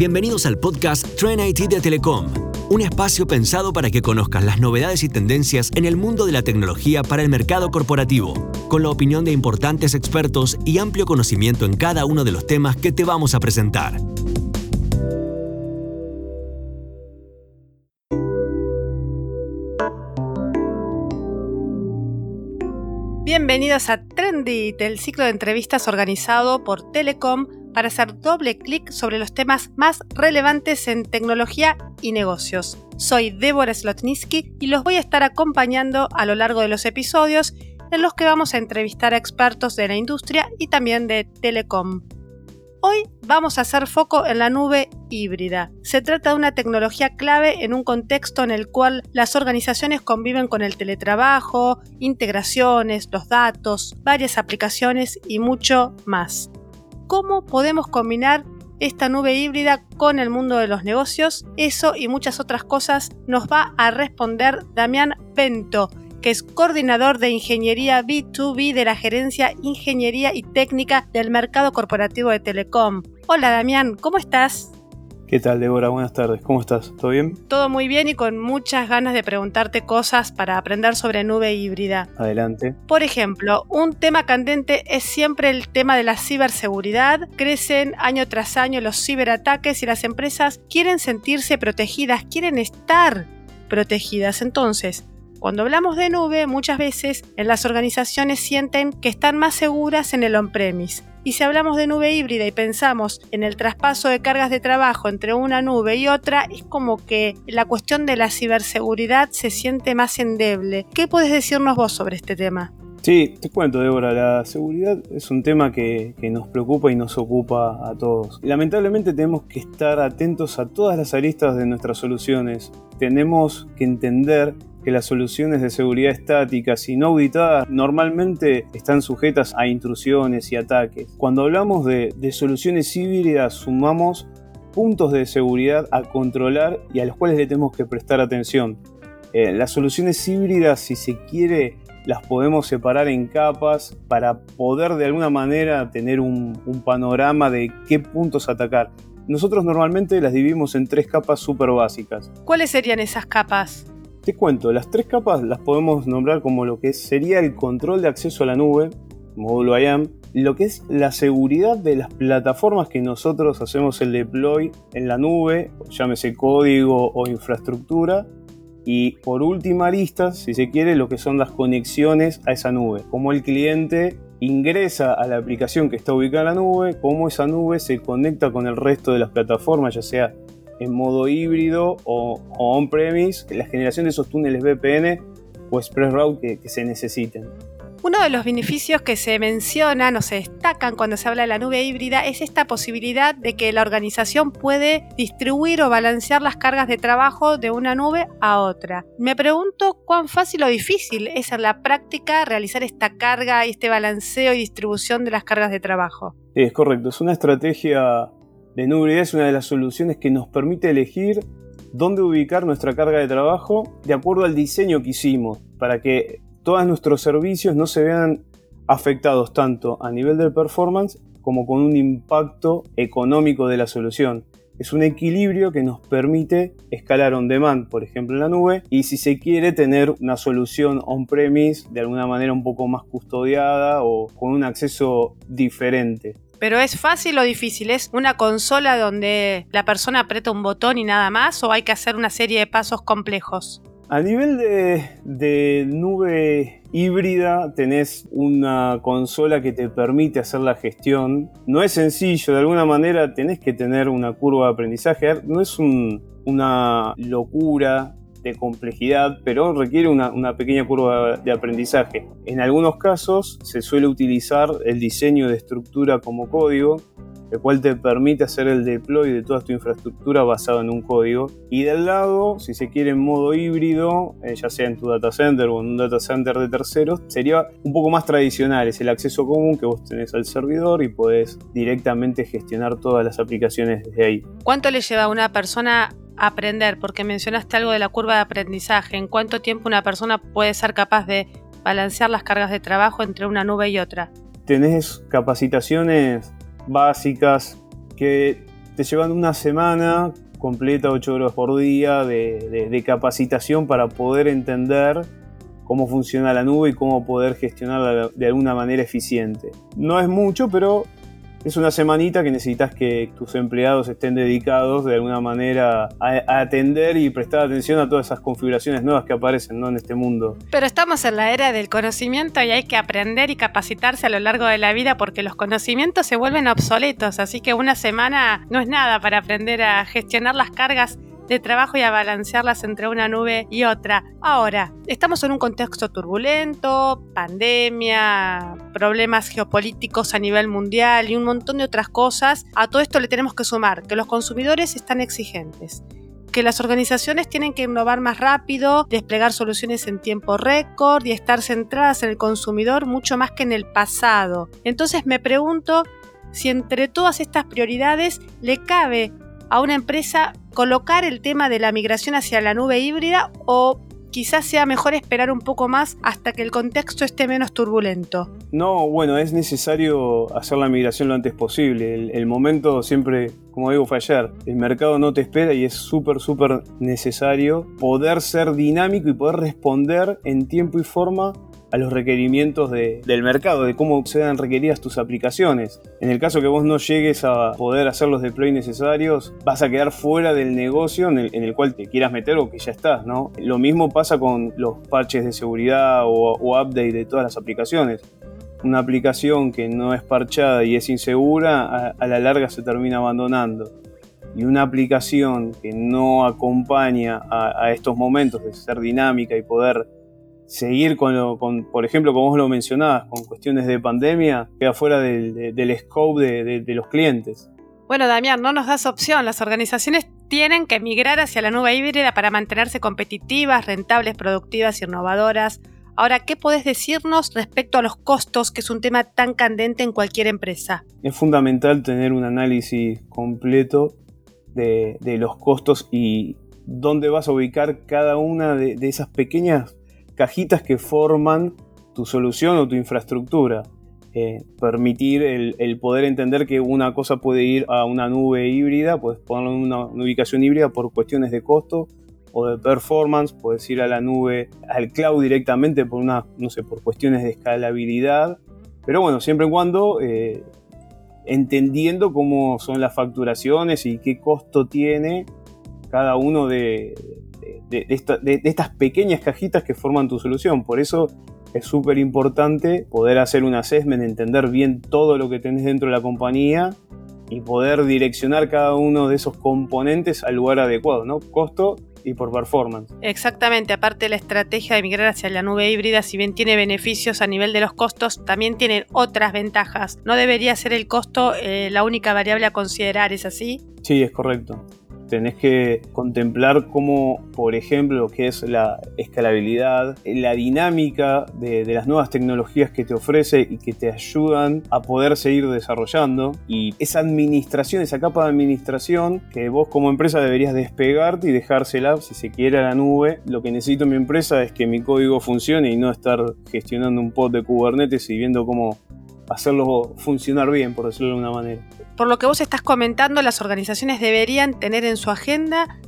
Bienvenidos al podcast Trend IT de Telecom, un espacio pensado para que conozcas las novedades y tendencias en el mundo de la tecnología para el mercado corporativo, con la opinión de importantes expertos y amplio conocimiento en cada uno de los temas que te vamos a presentar. Bienvenidos a Trendit, el ciclo de entrevistas organizado por Telecom para hacer doble clic sobre los temas más relevantes en tecnología y negocios. Soy Débora Slotniski y los voy a estar acompañando a lo largo de los episodios en los que vamos a entrevistar a expertos de la industria y también de telecom. Hoy vamos a hacer foco en la nube híbrida. Se trata de una tecnología clave en un contexto en el cual las organizaciones conviven con el teletrabajo, integraciones, los datos, varias aplicaciones y mucho más cómo podemos combinar esta nube híbrida con el mundo de los negocios. Eso y muchas otras cosas nos va a responder Damián Pento, que es coordinador de ingeniería B2B de la Gerencia Ingeniería y Técnica del Mercado Corporativo de Telecom. Hola Damián, ¿cómo estás? ¿Qué tal, Débora? Buenas tardes. ¿Cómo estás? ¿Todo bien? Todo muy bien y con muchas ganas de preguntarte cosas para aprender sobre nube híbrida. Adelante. Por ejemplo, un tema candente es siempre el tema de la ciberseguridad. Crecen año tras año los ciberataques y las empresas quieren sentirse protegidas, quieren estar protegidas. Entonces, cuando hablamos de nube, muchas veces en las organizaciones sienten que están más seguras en el on-premise. Y si hablamos de nube híbrida y pensamos en el traspaso de cargas de trabajo entre una nube y otra, es como que la cuestión de la ciberseguridad se siente más endeble. ¿Qué puedes decirnos vos sobre este tema? Sí, te cuento, Débora, la seguridad es un tema que, que, nos preocupa y nos ocupa a todos. Lamentablemente tenemos que estar atentos a todas las aristas de nuestras soluciones. Tenemos que entender que las soluciones de seguridad estáticas y no auditadas normalmente están sujetas a intrusiones y ataques. Cuando hablamos de, soluciones híbridas sumamos puntos de seguridad a controlar y a los cuales le tenemos que prestar atención. Eh, las soluciones híbridas, si se quiere, las podemos separar en capas para poder de alguna manera tener un, panorama de qué puntos atacar. Nosotros normalmente las dividimos en tres capas súper básicas. ¿Cuáles serían esas capas? Te cuento, las tres capas las podemos nombrar como lo que sería el control de acceso a la nube, módulo IAM, lo que es la seguridad de las plataformas que nosotros hacemos el deploy en la nube, llámese código o infraestructura, y por última arista, si se quiere, lo que son las conexiones a esa nube, como el cliente ingresa a la aplicación que está ubicada en la nube, cómo esa nube se conecta con el resto de las plataformas, ya sea en modo híbrido o, on-premise, la generación de esos túneles VPN o ExpressRoute que, que se necesiten. Uno de los beneficios que se mencionan o se destacan cuando se habla de la nube híbrida es esta posibilidad de que la organización puede distribuir o balancear las cargas de trabajo de una nube a otra. Me pregunto cuán fácil o difícil es en la práctica realizar esta carga y este balanceo y distribución de las cargas de trabajo. Es correcto, es una estrategia de nube es una de las soluciones que nos permite elegir dónde ubicar nuestra carga de trabajo de acuerdo al diseño que hicimos, para que todos nuestros servicios no se vean afectados tanto a nivel de performance como con un impacto económico de la solución. Es un equilibrio que nos permite escalar on demand, por ejemplo en la nube, y si se quiere tener una solución on-premise de alguna manera un poco más custodiada o con un acceso diferente. Pero es fácil o difícil, es una consola donde la persona aprieta un botón y nada más o hay que hacer una serie de pasos complejos. A nivel de, nube híbrida tenés una consola que te permite hacer la gestión. No es sencillo, de alguna manera tenés que tener una curva de aprendizaje. No es una locura de complejidad, pero requiere una, pequeña curva de aprendizaje. En algunos casos se suele utilizar el diseño de estructura como código, el cual te permite hacer el deploy de toda tu infraestructura basado en un código. Y del lado, si se quiere en modo híbrido, eh, ya sea en tu data center o en un data center de terceros, sería un poco más tradicional, es el acceso común que vos tenés al servidor y podés directamente gestionar todas las aplicaciones desde ahí. ¿Cuánto le lleva a una persona aprender? Porque mencionaste algo de la curva de aprendizaje. ¿En cuánto tiempo una persona puede ser capaz de balancear las cargas de trabajo entre una nube y otra? Tenés capacitaciones básicas que te llevan una semana completa, ocho horas por día de, capacitación para poder entender cómo funciona la nube y cómo poder gestionarla de alguna manera eficiente. No es mucho, pero es una semanita que necesitas que tus empleados estén dedicados de alguna manera a, atender y prestar atención a todas esas configuraciones nuevas que aparecen en este mundo. Pero estamos en la era del conocimiento y hay que aprender y capacitarse a lo largo de la vida porque los conocimientos se vuelven obsoletos, así que una semana no es nada para aprender a gestionar las cargas de trabajo y a balancearlas entre una nube y otra. Ahora, estamos en un contexto turbulento, pandemia, problemas geopolíticos a nivel mundial y un montón de otras cosas. A todo esto le tenemos que sumar que los consumidores están exigentes que las organizaciones tienen que innovar más rápido, desplegar soluciones en tiempo récord y estar centradas en el consumidor mucho más que en el pasado. Entonces me pregunto si entre todas estas prioridades le cabe a una empresa colocar el tema de la migración hacia la nube híbrida o quizás sea mejor esperar un poco más hasta que el contexto esté menos turbulento? No, bueno, es necesario hacer la migración lo antes posible. El, momento siempre, como digo, fue ayer. El mercado no te espera y es súper, súper necesario poder ser dinámico y poder responder en tiempo y forma a los requerimientos del mercado, de cómo sean requeridas tus aplicaciones. En el caso que vos no llegues a poder hacer los deploy necesarios, vas a quedar fuera del negocio en el, en el cual te quieras meter o que ya estás, ¿no? Lo mismo pasa con los parches de seguridad o, update de todas las aplicaciones. Una aplicación que no es parchada y es insegura, a la larga se termina abandonando y una aplicación que no acompaña a, a, estos momentos de ser dinámica y poder seguir con, lo, con, por ejemplo, como vos lo mencionabas, con cuestiones de pandemia, queda fuera del, del scope de, de, los clientes. Bueno, Damián, no nos das opción. Las organizaciones tienen que migrar hacia la nube híbrida para mantenerse competitivas, rentables, productivas innovadoras. Ahora, ¿qué podés decirnos respecto a los costos, que es un tema tan candente en cualquier empresa? Es fundamental tener un análisis completo de, de los costos y dónde vas a ubicar cada una de, de esas pequeñas cajitas que forman tu solución o tu infraestructura. Eh, permitir el, poder entender que una cosa puede ir a una nube híbrida, puedes ponerlo en una, ubicación híbrida por cuestiones de costo o de performance, puedes ir a la nube, al cloud directamente por una, no sé, por cuestiones de escalabilidad. Pero bueno, siempre y cuando eh, entendiendo cómo son las facturaciones y qué costo tiene cada uno de, de, estas pequeñas cajitas que forman tu solución. Por eso es súper importante poder hacer un assessment, entender bien todo lo que tenés dentro de la compañía y poder direccionar cada uno de esos componentes al lugar adecuado, ¿no? Costo y por performance. Exactamente, aparte de la estrategia de migrar hacia la nube híbrida, si bien tiene beneficios a nivel de los costos, también tiene otras ventajas. No debería ser el costo eh, la única variable a considerar, ¿es así? Sí, es correcto tenés que contemplar cómo, por ejemplo, lo que es la escalabilidad, la dinámica de, las nuevas tecnologías que te ofrece y que te ayudan a poder seguir desarrollando. Y esa administración, esa capa de administración que vos como empresa deberías despegarte y dejársela, si se quiere, a la nube. Lo que necesito en mi empresa es que mi código funcione y no estar gestionando un pod de Kubernetes y viendo cómo hacerlo funcionar bien, por decirlo de alguna manera. Por lo que vos estás comentando, las organizaciones deberían tener en su agenda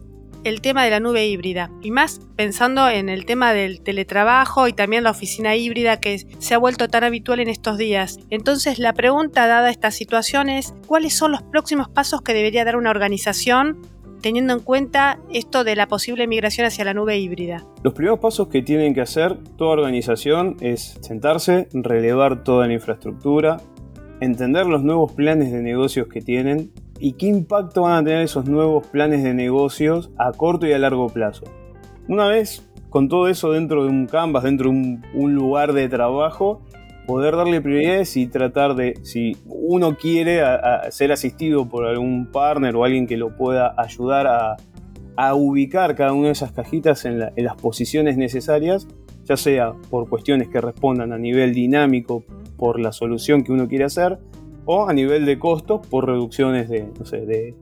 el tema de la nube híbrida y más pensando en el tema del teletrabajo y también la oficina híbrida que se ha vuelto tan habitual en estos días. Entonces la pregunta dada esta situación es ¿cuáles son los próximos pasos que debería dar una organización teniendo en cuenta esto de la posible migración hacia la nube híbrida? Los primeros pasos que tienen que hacer toda organización es sentarse, relevar toda la infraestructura, entender los nuevos planes de negocios que tienen y qué impacto van a tener esos nuevos planes de negocios a corto y a largo plazo. Una vez con todo eso dentro de un canvas, dentro de un, lugar de trabajo, poder darle prioridades y tratar de, si uno quiere ser asistido por algún partner o alguien que lo pueda ayudar a, ubicar cada una de esas cajitas en, las posiciones necesarias, ya sea por cuestiones que respondan a nivel dinámico por la solución que uno quiere hacer, o a nivel de costos por reducciones de, de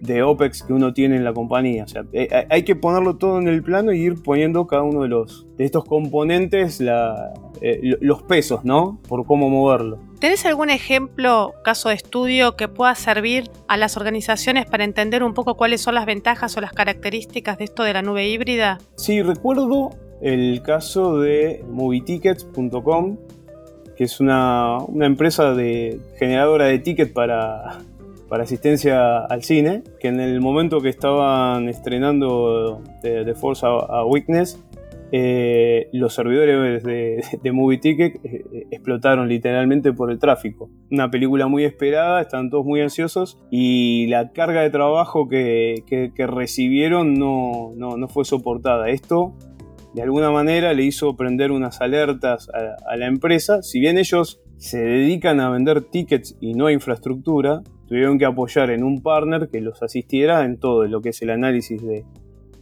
de OPEX que uno tiene en la compañía. O sea, eh, hay que ponerlo todo en el plano y ir poniendo cada uno de los de estos componentes eh, los pesos, ¿no? Por cómo moverlo. ¿Tenés algún ejemplo, caso de estudio, que pueda servir a las organizaciones para entender un poco cuáles son las ventajas o las características de esto de la nube híbrida? Sí, recuerdo el caso de movietickets.com, que es una, empresa de generadora de tickets para, para asistencia al cine, que en el momento que estaban estrenando The, Force a, Weakness, eh, los servidores de, de Movie Ticket eh, explotaron literalmente por el tráfico. Una película muy esperada, estaban todos muy ansiosos y la carga de trabajo que, recibieron no, no, fue soportada. Esto de alguna manera le hizo prender unas alertas a, a la empresa. Si bien ellos se dedican a vender tickets y no a infraestructura, tuvieron que apoyar en un partner que los asistiera en todo lo que es el análisis de,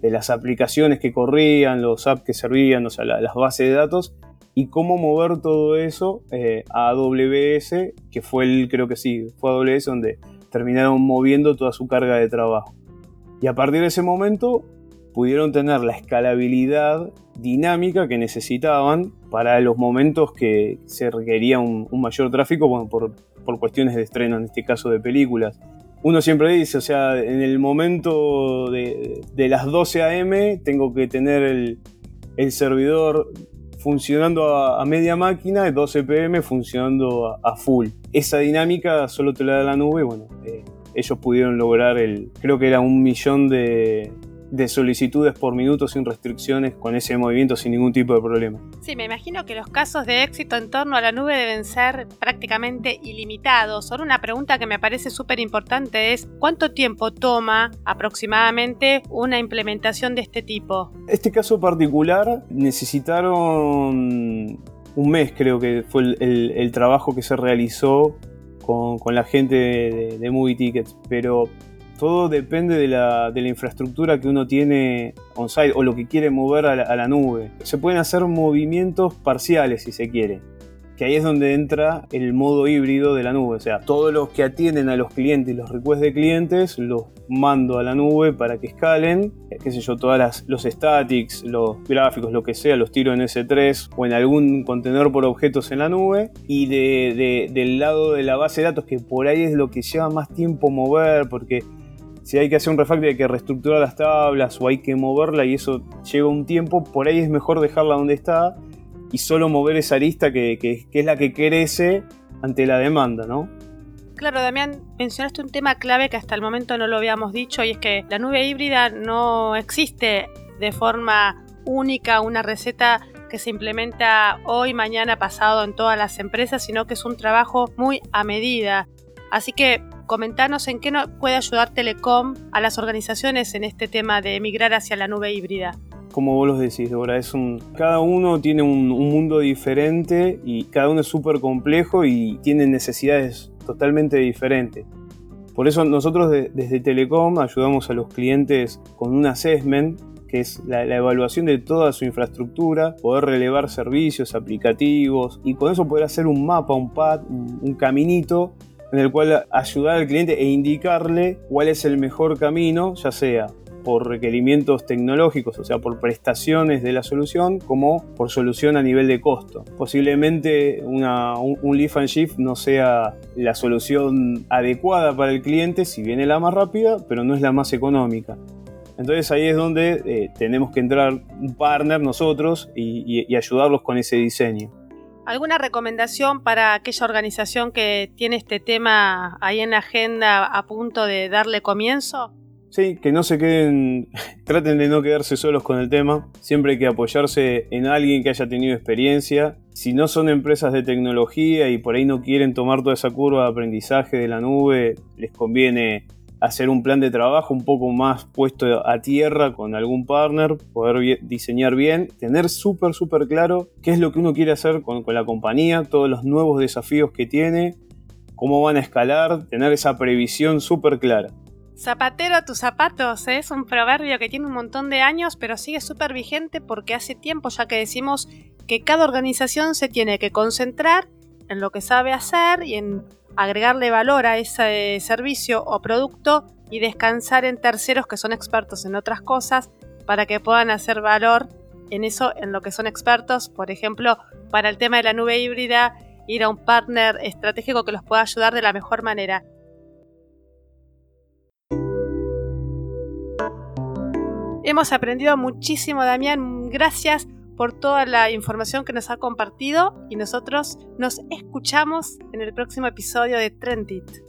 las aplicaciones que corrían, los apps que servían, o sea, las bases de datos, y cómo mover todo eso eh, a AWS, que fue el, creo que sí, fue AWS donde terminaron moviendo toda su carga de trabajo. Y a partir de ese momento pudieron tener la escalabilidad dinámica que necesitaban para los momentos que se requería un, mayor tráfico, bueno, por, por cuestiones de estreno, en este caso de películas. Uno siempre dice, o sea, en el momento de, las 12 a.m. tengo que tener el, servidor funcionando a, media máquina y 12 pm funcionando a, full. Esa dinámica solo te la da la nube, bueno, eh, ellos pudieron lograr el, creo que era un millón de, de solicitudes por minuto sin restricciones con ese movimiento sin ningún tipo de problema. Sí, me imagino que los casos de éxito en torno a la nube deben ser prácticamente ilimitados. Ahora una pregunta que me parece súper importante es ¿cuánto tiempo toma aproximadamente una implementación de este tipo? Este caso particular necesitaron un mes creo que fue el, trabajo que se realizó con, la gente de, de Movie Tickets, pero todo depende de la, infraestructura que uno tiene on-site o lo que quiere mover a la, nube. Se pueden hacer movimientos parciales si se quiere, que ahí es donde entra el modo híbrido de la nube. O sea, todos los que atienden a los clientes y los requests de clientes los mando a la nube para que escalen, qué sé yo, todas los statics, los gráficos, lo que sea, los tiro en S3 o en algún contenedor por objetos en la nube. Y del lado de la base de datos, que por ahí es lo que lleva más tiempo mover, porque si hay que hacer un refactor, hay que reestructurar las tablas o hay que moverla y eso lleva un tiempo, por ahí es mejor dejarla donde está y solo mover esa arista que, es la que crece ante la demanda, ¿no? Claro, Damián, mencionaste un tema clave que hasta el momento no lo habíamos dicho y es que la nube híbrida no existe de forma única, una receta que se implementa hoy, mañana, pasado en todas las empresas, sino que es un trabajo muy a medida. Así que comentanos en qué puede ayudar Telecom a las organizaciones en este tema de migrar hacia la nube híbrida. Como vos lo decís, Débora, es un, cada uno tiene un, mundo diferente y cada uno es súper complejo y tiene necesidades totalmente diferentes. Por eso nosotros desde Telecom ayudamos a los clientes con un assessment, que es la, evaluación de toda su infraestructura, poder relevar servicios, aplicativos y con eso poder hacer un mapa, un pad, un caminito en el cual ayudar al cliente e indicarle cuál es el mejor camino, ya sea por requerimientos tecnológicos, o sea, por prestaciones de la solución, como por solución a nivel de costo. Posiblemente un, un Leaf and Shift no sea la solución adecuada para el cliente, si viene la más rápida, pero no es la más económica. Entonces ahí es donde eh, tenemos que entrar un partner nosotros y ayudarlos con ese diseño. ¿Alguna recomendación para aquella organización que tiene este tema ahí en la agenda a punto de darle comienzo? Sí, que no se queden, traten de no quedarse solos con el tema. Siempre hay que apoyarse en alguien que haya tenido experiencia. Si no son empresas de tecnología y por ahí no quieren tomar toda esa curva de aprendizaje de la nube, les conviene hacer un plan de trabajo un poco más puesto a tierra con algún partner, poder diseñar bien, tener súper, súper claro qué es lo que uno quiere hacer con, la compañía, todos los nuevos desafíos que tiene, cómo van a escalar, tener esa previsión súper clara. Zapatero a tus zapatos ¿eh? es un proverbio que tiene un montón de años, pero sigue súper vigente porque hace tiempo ya que decimos que cada organización se tiene que concentrar en lo que sabe hacer y en agregarle valor a ese servicio o producto y descansar en terceros que son expertos en otras cosas para que puedan hacer valor en eso, en lo que son expertos. Por ejemplo, para el tema de la nube híbrida, ir a un partner estratégico que los pueda ayudar de la mejor manera. Hemos aprendido muchísimo, Damián. Gracias por toda la información que nos ha compartido y nosotros nos escuchamos en el próximo episodio de Trendit.